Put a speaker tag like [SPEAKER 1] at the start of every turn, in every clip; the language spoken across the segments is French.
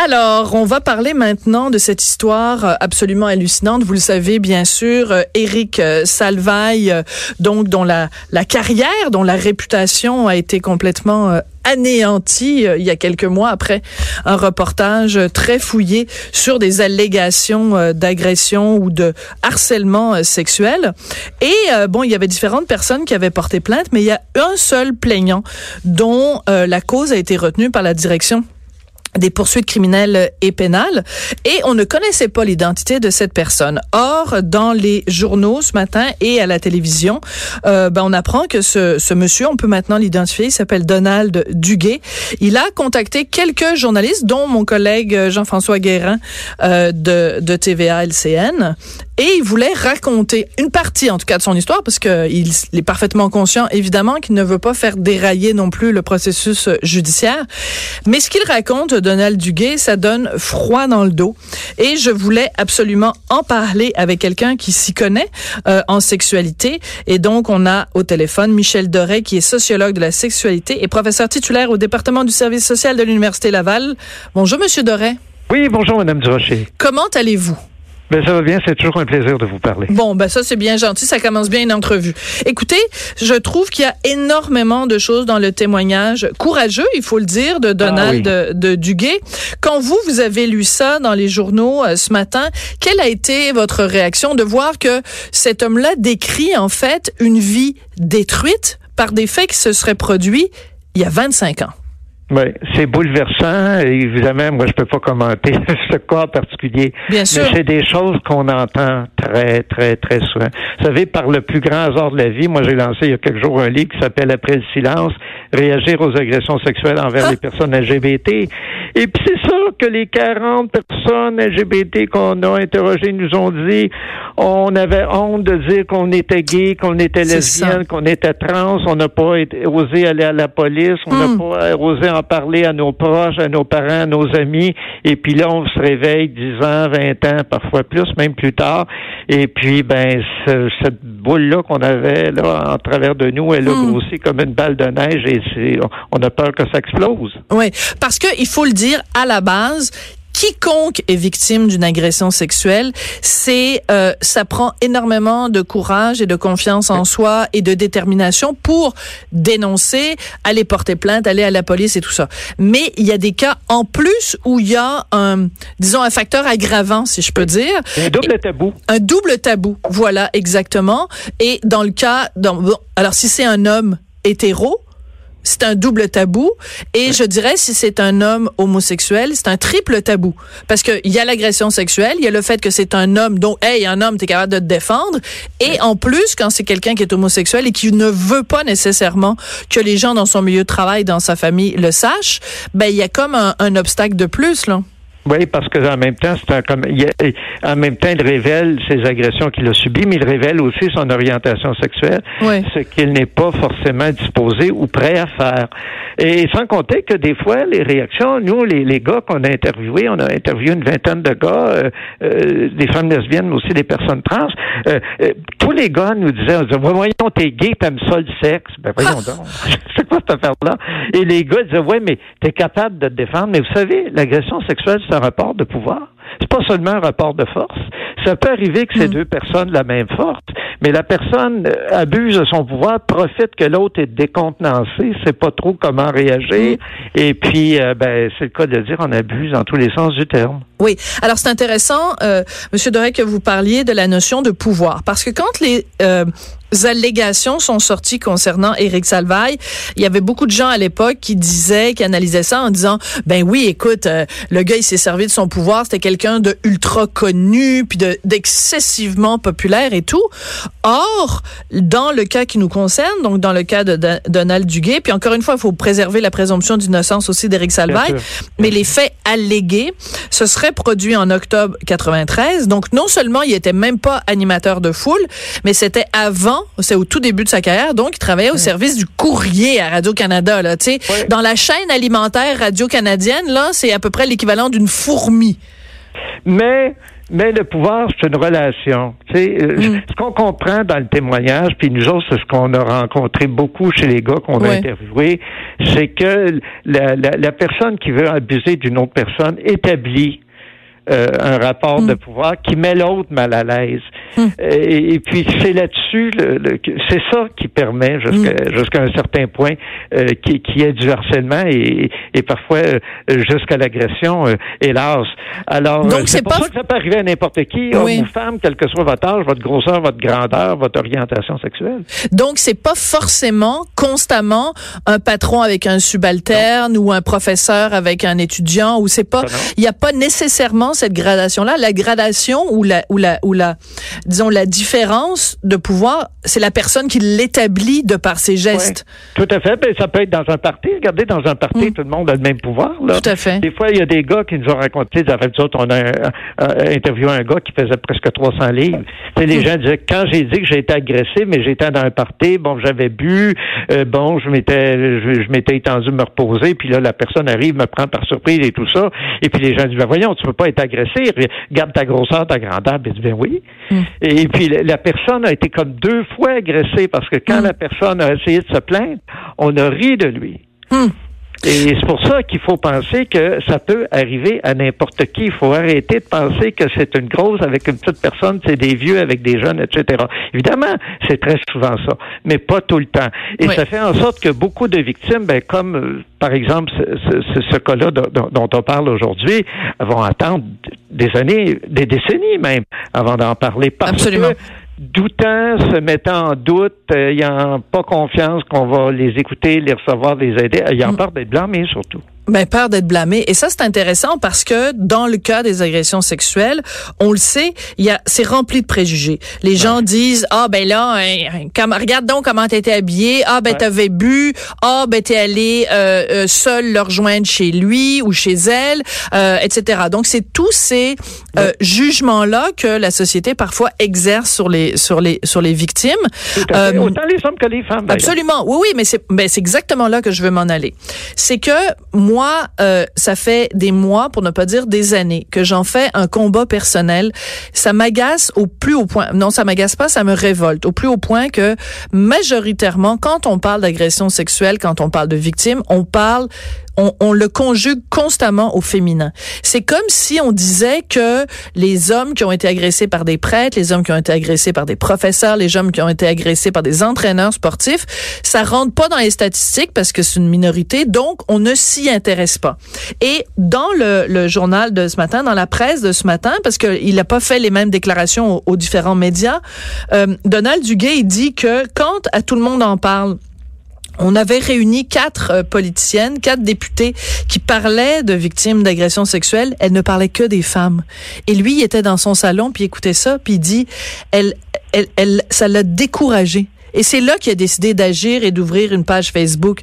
[SPEAKER 1] Alors, on va parler maintenant de cette histoire euh, absolument hallucinante. Vous le savez, bien sûr, euh, Éric euh, Salvaille, donc dont la, la carrière, dont la réputation a été complètement anéantie il y a quelques mois après un reportage très fouillé sur des allégations d'agression ou de harcèlement sexuel. Et bon, il y avait différentes personnes qui avaient porté plainte, mais il y a un seul plaignant dont la cause a été retenue par la direction des poursuites criminelles et pénales et on ne connaissait pas l'identité de cette personne. Or, dans les journaux ce matin et à la télévision, euh, ben, on apprend que ce, ce monsieur, on peut maintenant l'identifier, il s'appelle Donald Duguay. Il a contacté quelques journalistes, dont mon collègue Jean-François Guérin euh, de, de TVA LCN, et il voulait raconter une partie, en tout cas, de son histoire, parce que il, est parfaitement conscient, évidemment, qu'il ne veut pas faire dérailler non plus le processus judiciaire. Mais ce qu'il raconte, Donald Duguay, ça donne froid dans le dos. Et je voulais absolument en parler avec quelqu'un qui s'y connaît euh, en sexualité. Et donc, on a au téléphone Michel Doré, qui est sociologue de la sexualité et professeur titulaire au département du service social de l'Université Laval. Bonjour, Monsieur Doré.
[SPEAKER 2] Oui, bonjour, Madame Durocher.
[SPEAKER 1] Comment allez-vous?
[SPEAKER 2] Ben, ça va bien, c'est toujours un plaisir de vous parler.
[SPEAKER 1] Bon, ben ça c'est bien gentil, ça commence bien une entrevue. Écoutez, je trouve qu'il y a énormément de choses dans le témoignage courageux, il faut le dire, de Donald ah de, Duguay. Quand vous, vous avez lu ça dans les journaux euh, ce matin, quelle a été votre réaction de voir que cet homme-là décrit en fait une vie détruite par des faits qui se seraient produits il y a 25 ans?
[SPEAKER 2] Oui, c'est bouleversant. Évidemment, moi, je peux pas commenter ce cas particulier.
[SPEAKER 1] Bien sûr.
[SPEAKER 2] Mais c'est des choses qu'on entend très, très, très souvent. Vous savez, par le plus grand hasard de la vie, moi, j'ai lancé il y a quelques jours un livre qui s'appelle Après le silence, réagir aux agressions sexuelles envers ah! les personnes LGBT. Et puis, c'est ça que les 40 personnes LGBT qu'on a interrogées nous ont dit, on avait honte de dire qu'on était gay, qu'on était lesbienne, qu'on était trans, on n'a pas osé aller à la police, on n'a hmm. pas osé en parler à nos proches, à nos parents, à nos amis. Et puis là, on se réveille 10 ans, 20 ans, parfois plus, même plus tard. Et puis, ben, cette boule-là qu'on avait là en travers de nous, elle a hmm. grossi comme une balle de neige et on a peur que ça explose.
[SPEAKER 1] Oui, parce que il faut le dire, à la base, quiconque est victime d'une agression sexuelle, c'est euh, ça prend énormément de courage et de confiance en soi et de détermination pour dénoncer, aller porter plainte, aller à la police et tout ça. Mais il y a des cas en plus où il y a un disons un facteur aggravant si je peux dire.
[SPEAKER 2] Un double tabou.
[SPEAKER 1] Un double tabou. Voilà exactement. Et dans le cas dans, alors si c'est un homme hétéro, c'est un double tabou. Et je dirais, si c'est un homme homosexuel, c'est un triple tabou. Parce qu'il y a l'agression sexuelle, il y a le fait que c'est un homme, donc, hey, un homme, t'es capable de te défendre. Et en plus, quand c'est quelqu'un qui est homosexuel et qui ne veut pas nécessairement que les gens dans son milieu de travail, dans sa famille, le sachent, ben, il y a comme un, un obstacle de plus, là.
[SPEAKER 2] Oui, parce que en même temps, c'est comme en même temps, il révèle ses agressions qu'il a subies, mais il révèle aussi son orientation sexuelle, ce qu'il n'est pas forcément disposé ou prêt à faire. Et sans compter que des fois, les réactions, nous, les, les gars qu'on a interviewés, on a interviewé une vingtaine de gars, euh, euh, des femmes lesbiennes, mais aussi des personnes trans. Euh, tous les gars nous disaient, on disait, voyons, t'es gay, t'aimes ça le sexe. Ben voyons donc, c'est quoi cette affaire-là? Et les gars disaient, ouais, mais t'es capable de te défendre. Mais vous savez, l'agression sexuelle, c'est un rapport de pouvoir. C'est pas seulement un rapport de force. Ça peut arriver que ces hmm. deux personnes la même force, mais la personne euh, abuse de son pouvoir, profite que l'autre est décontenancé, sait pas trop comment réagir, hmm. et puis euh, ben c'est le cas de dire on abuse dans tous les sens du terme.
[SPEAKER 1] Oui. Alors c'est intéressant, euh, Monsieur Doré, que vous parliez de la notion de pouvoir, parce que quand les euh, allégations sont sorties concernant Éric Salvaille. Il y avait beaucoup de gens à l'époque qui disaient, qui analysaient ça en disant, ben oui, écoute, euh, le gars il s'est servi de son pouvoir, c'était quelqu'un de ultra connu, puis de d'excessivement populaire et tout. Or, dans le cas qui nous concerne, donc dans le cas de, Donald Duguay, puis encore une fois, il faut préserver la présomption d'innocence aussi d'Éric Salvaille, mais les faits allégués, ce serait produit en octobre 93. Donc non seulement il était même pas animateur de foule, mais c'était avant c'est au tout début de sa carrière, donc il travaillait au service du courrier à Radio-Canada. Là, Dans la chaîne alimentaire radio-canadienne, là, c'est à peu près l'équivalent d'une fourmi.
[SPEAKER 2] Mais Mais le pouvoir, c'est une relation. Tu sais, euh,
[SPEAKER 1] Mm.
[SPEAKER 2] Ce qu'on comprend dans le témoignage, puis nous autres, c'est ce qu'on a rencontré beaucoup chez les gars qu'on a
[SPEAKER 1] Ouais.
[SPEAKER 2] interviewés, c'est que la, la, la personne qui veut abuser d'une autre personne établit euh, un rapport de pouvoir qui met l'autre mal à l'aise. Et, et puis c'est là-dessus, le- le- c'est ça qui permet jusqu'à jusqu'à un certain point euh, qui, qui est du harcèlement et, et parfois euh, jusqu'à l'agression, euh, hélas. Alors
[SPEAKER 1] Donc,
[SPEAKER 2] euh,
[SPEAKER 1] c'est
[SPEAKER 2] c'est pour
[SPEAKER 1] pas-
[SPEAKER 2] ça que ça peut arriver à n'importe qui,
[SPEAKER 1] Oui.
[SPEAKER 2] homme ou femme, quel que soit votre âge, votre grosseur, votre grandeur, votre orientation sexuelle.
[SPEAKER 1] Donc, c'est pas forcément constamment un patron avec un subalterne ou un professeur avec un étudiant ou c'est pas, il n'y a pas nécessairement cette gradation-là. La gradation ou la, ou la, ou la, disons, la différence de pouvoir, c'est la personne qui l'établit de par ses gestes.
[SPEAKER 2] Tout à fait. Ben, ça peut être dans un parti. Regardez, dans un parti, tout le monde a le même pouvoir. Là.
[SPEAKER 1] Mm. Tout à fait.
[SPEAKER 2] Des fois, il y a des gars qui nous ont raconté, des affaires, autres, on a un- un- interviewé un gars qui faisait presque 300 livres. Tu sais,
[SPEAKER 1] Mm.
[SPEAKER 2] les gens disaient, quand j'ai dit que j'ai été agressé, mais j'étais dans un party, bon, j'avais bu, euh, bon, je m'étais, je, je m'étais étendu me reposer, puis là, la personne arrive, me prend par surprise et tout ça. Et puis les gens disent, ben voyons, tu peux pas être agressé, garde ta grosseur, ta grandeur. Ben, ben oui.
[SPEAKER 1] Mm.
[SPEAKER 2] Et puis la, la personne a été comme deux fois agressée parce que quand
[SPEAKER 1] Mm.
[SPEAKER 2] la personne a essayé de se plaindre, on a ri de lui.
[SPEAKER 1] Hmm.
[SPEAKER 2] Et c'est pour ça qu'il faut penser que ça peut arriver à n'importe qui. Il faut arrêter de penser que c'est une grosse avec une petite personne, c'est des vieux avec des jeunes, etc. Évidemment, c'est très souvent ça, mais pas tout le temps. Et
[SPEAKER 1] Oui.
[SPEAKER 2] ça fait en sorte que beaucoup de victimes, ben, comme euh, par exemple ce, ce- ce- ce cas-là dont on parle aujourd'hui, vont attendre des années, des décennies même, avant d'en parler. Parce
[SPEAKER 1] Absolument.
[SPEAKER 2] que doutant, se mettant en doute, euh, ayant pas confiance qu'on va les écouter, les recevoir, les aider, ayant peur d'être blâmés surtout.
[SPEAKER 1] Ben, peur d'être blâmé. Et ça, c'est intéressant parce que dans le cas des agressions sexuelles, on le sait, il y a, c'est rempli de préjugés. Les gens disent, ah, ben là, hein, comme- regarde donc comment t'étais habillé. Ah, ben,
[SPEAKER 2] Ouais.
[SPEAKER 1] t'avais bu. Ah, ben, t'es allé, euh, euh, seul le rejoindre chez lui ou chez elle, euh, etc. Donc, c'est tous ces euh, jugements-là que la société parfois exerce sur les, sur les, sur les victimes.
[SPEAKER 2] Tout à fait.
[SPEAKER 1] Euh,
[SPEAKER 2] Autant les hommes que les femmes.
[SPEAKER 1] Absolument. Oui, oui, mais c'est ben, c'est exactement là que je veux m'en aller. C'est que moi, euh, ça fait des mois, pour ne pas dire des années, que j'en fais un combat personnel. Ça m'agace au plus haut point. Non, ça m'agace pas, ça me révolte au plus haut point que majoritairement, quand on parle d'agression sexuelle, quand on parle de victimes, on parle on, on le conjugue constamment au féminin. C'est comme si on disait que les hommes qui ont été agressés par des prêtres, les hommes qui ont été agressés par des professeurs, les hommes qui ont été agressés par des entraîneurs sportifs, ça rentre pas dans les statistiques parce que c'est une minorité, donc on ne s'y intéresse pas. Et dans le, le journal de ce matin, dans la presse de ce matin, parce qu'il n'a pas fait les mêmes déclarations aux, aux différents médias, euh, Donald Duguay dit que quand à tout le monde en parle, on avait réuni quatre euh, politiciennes, quatre députés qui parlaient de victimes d'agressions sexuelles. Elles ne parlaient que des femmes. Et lui, il était dans son salon, puis écoutait ça, puis dit, elle, elle, elle, ça l'a découragé. Et c'est là qu'il a décidé d'agir et d'ouvrir une page Facebook.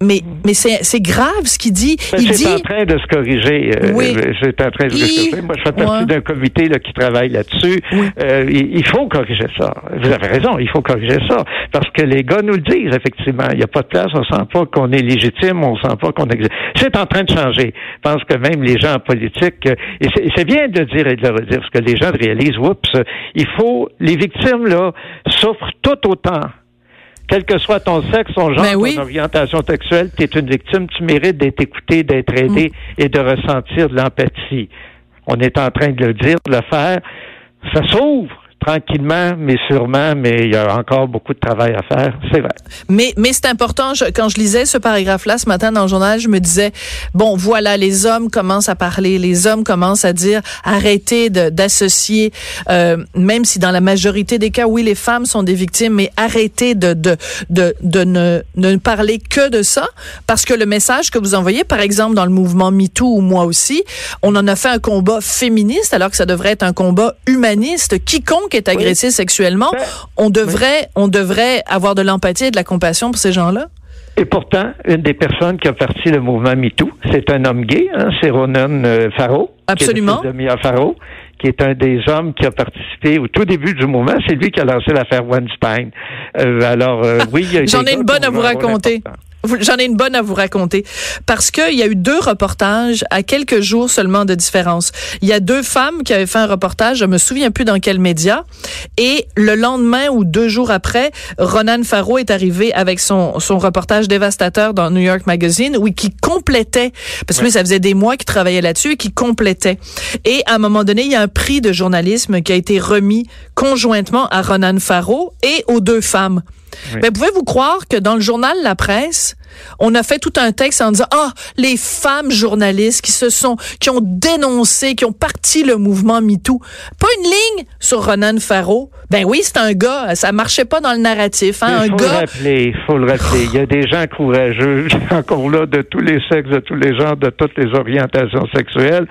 [SPEAKER 1] Mais, mais c'est, c'est grave ce qu'il dit.
[SPEAKER 2] Ben,
[SPEAKER 1] il
[SPEAKER 2] c'est
[SPEAKER 1] dit,
[SPEAKER 2] en train de se corriger. euh,
[SPEAKER 1] Oui.
[SPEAKER 2] euh, C'est en train de se
[SPEAKER 1] Il-
[SPEAKER 2] corriger. Moi, je fais partie
[SPEAKER 1] Ouais.
[SPEAKER 2] d'un comité là, qui travaille là-dessus.
[SPEAKER 1] Oui.
[SPEAKER 2] Euh, il, faut corriger ça. Vous avez raison, il faut corriger ça. Parce que les gars nous le disent, effectivement. Il n'y a pas de place, on sent pas qu'on est légitime, on sent pas qu'on existe. C'est en train de changer. Je pense que même les gens en politique, euh, et c'est- bien de le dire et de le redire, parce que les gens réalisent, oups, il faut, les victimes, là, souffrent tout autant. Quel que soit ton sexe, ton genre,
[SPEAKER 1] Ben oui.
[SPEAKER 2] ton orientation sexuelle, tu es une victime, tu mérites d'être écouté, d'être aidé
[SPEAKER 1] Mm.
[SPEAKER 2] et de ressentir de l'empathie. On est en train de le dire, de le faire. Ça s'ouvre tranquillement, mais sûrement, mais il y a encore beaucoup de travail à faire, c'est vrai.
[SPEAKER 1] Mais, mais c'est important, je- quand je lisais ce paragraphe-là ce matin dans le journal, je me disais, bon, voilà, les hommes commencent à parler, les hommes commencent à dire, arrêtez d'associer, euh, même si dans la majorité des cas, oui, les femmes sont des victimes, mais arrêtez de, de, de, de ne, ne parler que de ça, parce que le message que vous envoyez, par exemple, dans le mouvement MeToo ou moi aussi, on en a fait un combat féministe, alors que ça devrait être un combat humaniste. Quiconque est agressé sexuellement,
[SPEAKER 2] Ben,
[SPEAKER 1] on devrait, on devrait avoir de l'empathie et de la compassion pour ces gens-là?
[SPEAKER 2] Et pourtant, une des personnes qui a parti le mouvement MeToo, c'est un homme gay, hein, c'est Ronan euh, Farrow.
[SPEAKER 1] Absolument.
[SPEAKER 2] Qui est le fils de Mia Farrow, qui est un des hommes qui a participé au tout début du mouvement. C'est lui qui a lancé l'affaire Weinstein. Euh, alors, euh, oui, il y a
[SPEAKER 1] J'en ai une bonne
[SPEAKER 2] qui
[SPEAKER 1] à vous raconter. J'en ai une bonne à vous raconter parce qu'il y a eu deux reportages à quelques jours seulement de différence. Il y a deux femmes qui avaient fait un reportage, je me souviens plus dans quel média, et le lendemain ou deux jours après, Ronan Farrow est arrivé avec son, son reportage dévastateur dans New York Magazine, oui, qui complétait, parce que lui, ça faisait des mois qu'il travaillait là-dessus et qui complétait. Et à un moment donné, il y a un prix de journalisme qui a été remis conjointement à Ronan Farrow et aux deux femmes. Mais pouvez-vous croire que dans le journal La Presse, on a fait tout un texte en disant ah les femmes journalistes qui se sont qui ont dénoncé, qui ont parti le mouvement MeToo. Pas une ligne sur Ronan Farrow. Ben oui, c'est un gars, ça marchait pas dans le narratif. Hein,
[SPEAKER 2] il faut le rappeler, il faut le rappeler. Il y a des gens courageux, encore là, de tous les sexes, de tous les genres, de toutes les orientations sexuelles.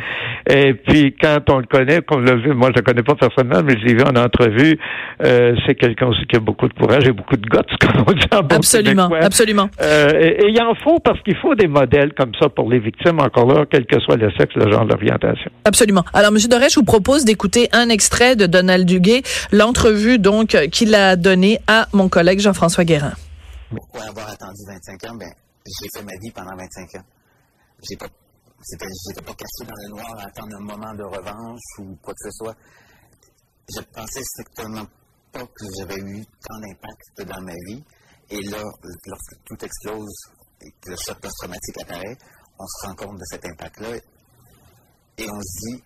[SPEAKER 2] Et puis quand on le connaît, qu'on l'a vu, moi je le connais pas personnellement, mais je l'ai vu en entrevue, euh, c'est quelqu'un aussi qui a beaucoup de courage et beaucoup de guts, comme on dit en bon
[SPEAKER 1] Absolument, absolument.
[SPEAKER 2] Euh, et il en faut parce qu'il faut des modèles comme ça pour les victimes, encore là, quel que soit le sexe, le genre, l'orientation.
[SPEAKER 1] Absolument. Alors, M. Doré, je vous propose d'écouter un extrait de Donald Duguay, l'entrevue donc qu'il a donnée à mon collègue Jean-François Guérin.
[SPEAKER 3] Pourquoi avoir attendu 25 ans? Ben, j'ai fait ma vie pendant 25 ans. J'ai pas, j'étais pas caché dans le noir à attendre un moment de revanche ou quoi que ce soit. Je pensais strictement pas que j'avais eu tant d'impact dans ma vie. Et là, lorsque tout explose et que le choc post-traumatique apparaît, on se rend compte de cet impact-là et on se dit,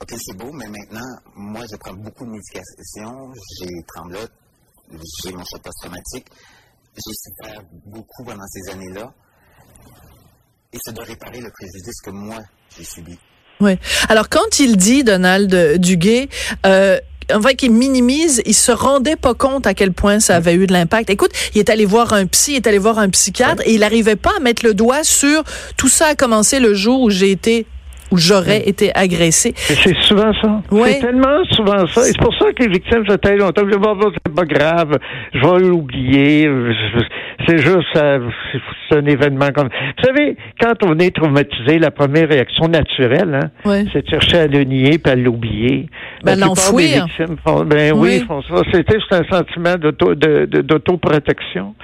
[SPEAKER 3] OK, c'est beau, mais maintenant, moi, je prends beaucoup de médication, j'ai tremblote, j'ai mon choc post-traumatique, j'ai souffert beaucoup pendant ces années-là, et c'est de réparer le préjudice que moi, j'ai subi.
[SPEAKER 1] Oui. Alors, quand il dit, Donald Duguay, euh, en fait, qu'il minimise, il se rendait pas compte à quel point ça avait eu de l'impact. Écoute, il est allé voir un psy, il est allé voir un psychiatre et il n'arrivait pas à mettre le doigt sur tout ça a commencé le jour où j'ai été où j'aurais été agressé.
[SPEAKER 2] C'est souvent ça. C'est tellement souvent ça. Et c'est pour ça que les victimes se taillent longtemps. C'est pas grave. Je vais l'oublier. C'est juste, c'est un événement comme. Vous savez, quand on est traumatisé, la première réaction naturelle, hein, c'est de chercher à le nier puis à l'oublier.
[SPEAKER 1] Ben, l'enfouir.
[SPEAKER 2] Ben oui, ils font ça. C'était un sentiment d'autoprotection.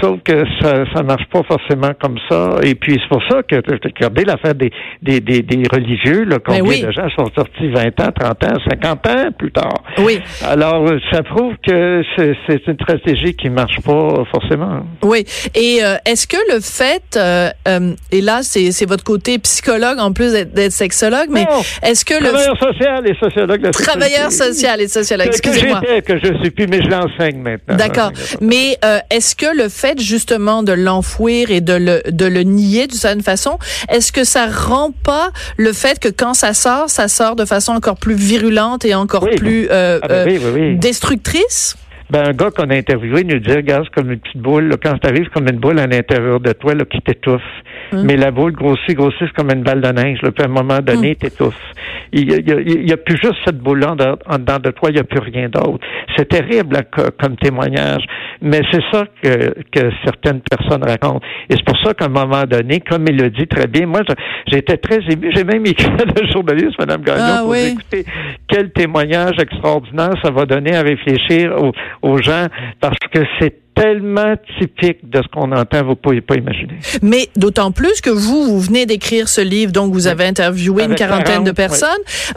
[SPEAKER 2] Sauf que ça, ça marche pas forcément comme ça. Et puis c'est pour ça que regardez l'affaire des, des, des, des religieux, là, combien
[SPEAKER 1] ben
[SPEAKER 2] de gens sont sortis 20 ans, 30 ans, 50 ans plus tard?
[SPEAKER 1] Oui.
[SPEAKER 2] Alors, ça prouve que c'est une stratégie qui marche pas forcément.
[SPEAKER 1] Oui. Et euh, est-ce que le fait, euh, euh, et là, c'est votre côté psychologue en plus d'être sexologue, mais est-ce que
[SPEAKER 2] Travailleur social et sociologue.
[SPEAKER 1] Travailleur social et sociologue, excusez-moi.
[SPEAKER 2] Que, je suis plus, mais je l'enseigne maintenant.
[SPEAKER 1] D'accord. Mais est-ce que le fait justement de l'enfouir et de le, de le nier d'une certaine façon, est-ce que ça rend pas le fait que quand ça sort, ça sort de façon encore plus virulente et encore plus euh, ah, ben euh, destructrice?
[SPEAKER 2] Ben, un gars qu'on a interviewé nous dit, regarde, c'est comme une petite boule. Là, quand t'arrives, comme une boule à l'intérieur de toi là, qui t'étouffe. Hum. Mais la boule grossit, grossit, comme une balle de neige. Là, puis à un moment donné, hum. t'étouffe. Il n'y a, il y a, plus juste cette boule-là en, dedans de toi, il n'y a plus rien d'autre. C'est terrible comme témoignage. Mais c'est ça que, que certaines personnes racontent. Et c'est pour ça qu'à un moment donné, comme il le dit très bien, moi, j'étais très ému. J'ai même écrit à la journaliste, Mme Gagnon, ah pour écouter quel témoignage extraordinaire ça va donner à réfléchir aux, aux gens parce que c'est tellement typique de ce qu'on entend, vous pouvez pas imaginer.
[SPEAKER 1] Mais d'autant plus que vous, vous venez d'écrire ce livre, donc vous avez interviewé une quarantaine de personnes.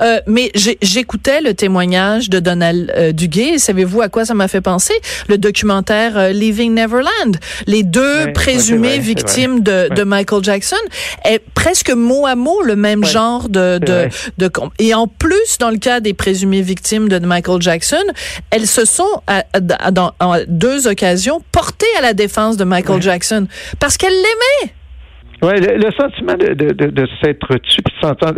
[SPEAKER 1] Euh, mais j'écoutais le témoignage de Donald euh, Duguay. Savez-vous à quoi ça m'a fait penser? Le documentaire euh, Leaving Neverland. Les deux présumées victimes de, de, Michael Jackson est presque mot à mot le même genre de, de, de, et en plus dans le cas des présumées victimes de Michael Jackson, elles se sont à, dans deux occasions portée à la défense de Michael Jackson parce qu'elle l'aimait.
[SPEAKER 2] Oui, le, sentiment de, de, de, s'être tué,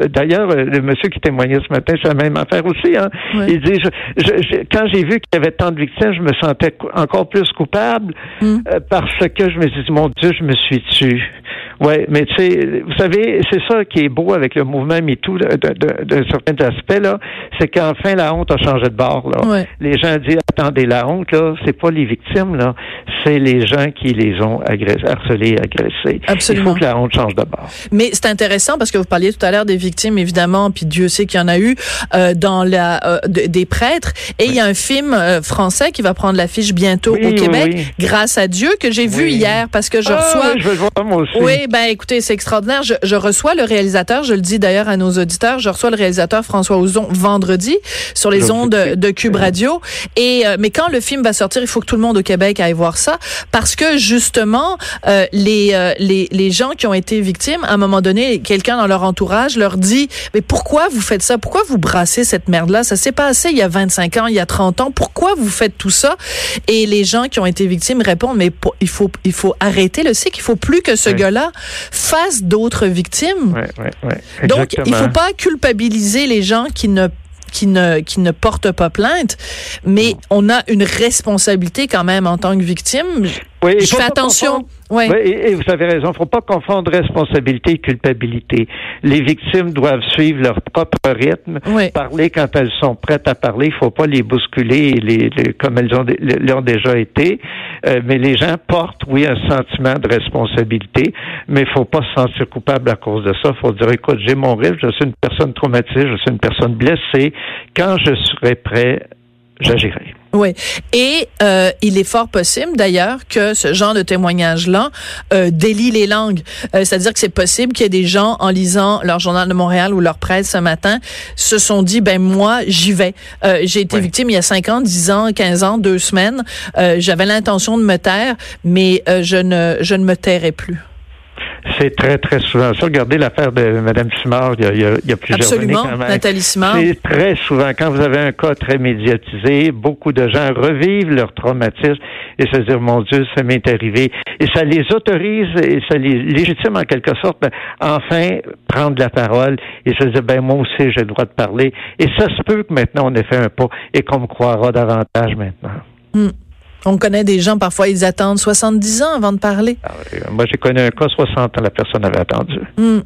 [SPEAKER 2] D'ailleurs, euh, le monsieur qui témoignait ce matin, c'est la même affaire aussi. Hein. Il dit, je, quand j'ai vu qu'il y avait tant de victimes, je me sentais encore plus coupable mm. euh, parce que je me suis dit, mon Dieu, je me suis tué. Oui, mais tu sais, vous savez, c'est ça qui est beau avec le mouvement MeToo de, de, de, certains aspects, là, c'est qu'enfin la honte a changé de bord. Là. Les gens disent attendez, la honte, là, c'est pas les victimes, là, c'est les gens qui les ont agressés, harcelés, agressés.
[SPEAKER 1] Absolument.
[SPEAKER 2] Il faut que la honte change de bord.
[SPEAKER 1] Mais c'est intéressant parce que vous parliez tout à l'heure des victimes, évidemment, puis Dieu sait qu'il y en a eu euh, dans la euh, des prêtres. Et il y a un film euh, français qui va prendre l'affiche bientôt au Québec, grâce à Dieu, que j'ai vu hier parce que je
[SPEAKER 2] ah,
[SPEAKER 1] reçois.
[SPEAKER 2] Je vais voir moi aussi.
[SPEAKER 1] Oui, ben écoutez, c'est extraordinaire. Je, je, reçois le réalisateur, je le dis d'ailleurs à nos auditeurs, je reçois le réalisateur François Ozon vendredi sur les ondes de Cube Radio. Et mais quand le film va sortir, il faut que tout le monde au Québec aille voir ça parce que justement les, les les gens qui ont été victimes, à un moment donné, quelqu'un dans leur entourage leur dit mais pourquoi vous faites ça? Pourquoi vous brassez cette merde là Ça s'est passé il y a 25 ans, il y a 30 ans. Pourquoi vous faites tout ça Et les gens qui ont été victimes répondent mais il faut il faut arrêter le cycle, il faut plus que ce gars-là fasse d'autres victimes. Donc il faut pas culpabiliser les gens qui ne qui ne qui ne portent pas plainte, mais on a une responsabilité quand même en tant que victime.
[SPEAKER 2] Oui,
[SPEAKER 1] je fais attention.
[SPEAKER 2] Oui. et, vous avez raison. Il ne faut pas confondre responsabilité et culpabilité. Les victimes doivent suivre leur propre rythme, parler quand elles sont prêtes à parler. Il ne faut pas les bousculer les, comme elles ont, l'ont déjà été. Euh, mais les gens portent, oui, un sentiment de responsabilité, mais il ne faut pas se sentir coupable à cause de ça. Il faut dire, écoute, j'ai mon risque, je suis une personne traumatisée, je suis une personne blessée. Quand je serai prêt, j'agirai.
[SPEAKER 1] Oui. Et euh, il est fort possible, d'ailleurs, que ce genre de témoignage-là euh, délie les langues. Euh, c'est-à-dire que c'est possible qu'il y ait des gens, en lisant leur journal de Montréal ou leur presse ce matin, se sont dit, ben moi, j'y vais. Euh, j'ai été victime il y a 5 ans, 10 ans, 15 ans, deux semaines. J'avais l'intention de me taire, mais je, ne, je ne me tairai plus.
[SPEAKER 2] C'est très, très souvent ça. Regardez l'affaire de Mme Simard, il y a, il y a, plusieurs
[SPEAKER 1] Absolument,
[SPEAKER 2] années même.
[SPEAKER 1] Nathalie Simard.
[SPEAKER 2] C'est très souvent, quand vous avez un cas très médiatisé, beaucoup de gens revivent leur traumatisme et se dire, mon Dieu, ça m'est arrivé. Et ça les autorise et ça les légitime en quelque sorte, ben, enfin, prendre la parole et se dire, ben moi aussi, j'ai le droit de parler. Et ça se peut que maintenant on ait fait un pas et qu'on me croira davantage maintenant.
[SPEAKER 1] Hmm. On connaît des gens, parfois, ils attendent 70 ans avant de parler.
[SPEAKER 2] Ah moi, j'ai connu un cas, 60 ans, la personne avait attendu.
[SPEAKER 1] Hmm.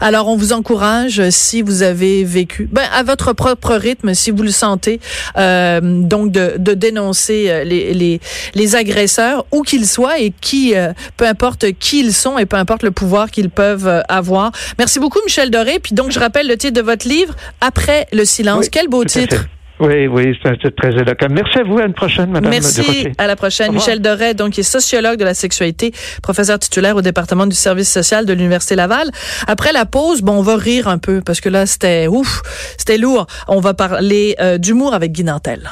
[SPEAKER 1] Alors, on vous encourage, si vous avez vécu, ben, à votre propre rythme, si vous le sentez, euh, donc de, de dénoncer euh, les, les, les, agresseurs, où qu'ils soient et qui, euh, peu importe qui ils sont et peu importe le pouvoir qu'ils peuvent euh, avoir. Merci beaucoup, Michel Doré. Puis donc, je rappelle le titre de votre livre, Après le silence. Quel beau titre.
[SPEAKER 2] Oui, oui, c'est très éloquent. Merci à vous. À une prochaine, Madame
[SPEAKER 1] Merci. À la prochaine. Michel Doré, donc, qui est sociologue de la sexualité, professeur titulaire au département du service social de l'Université Laval. Après la pause, bon, on va rire un peu parce que là, c'était ouf, c'était lourd. On va parler euh, d'humour avec Guy Nantel.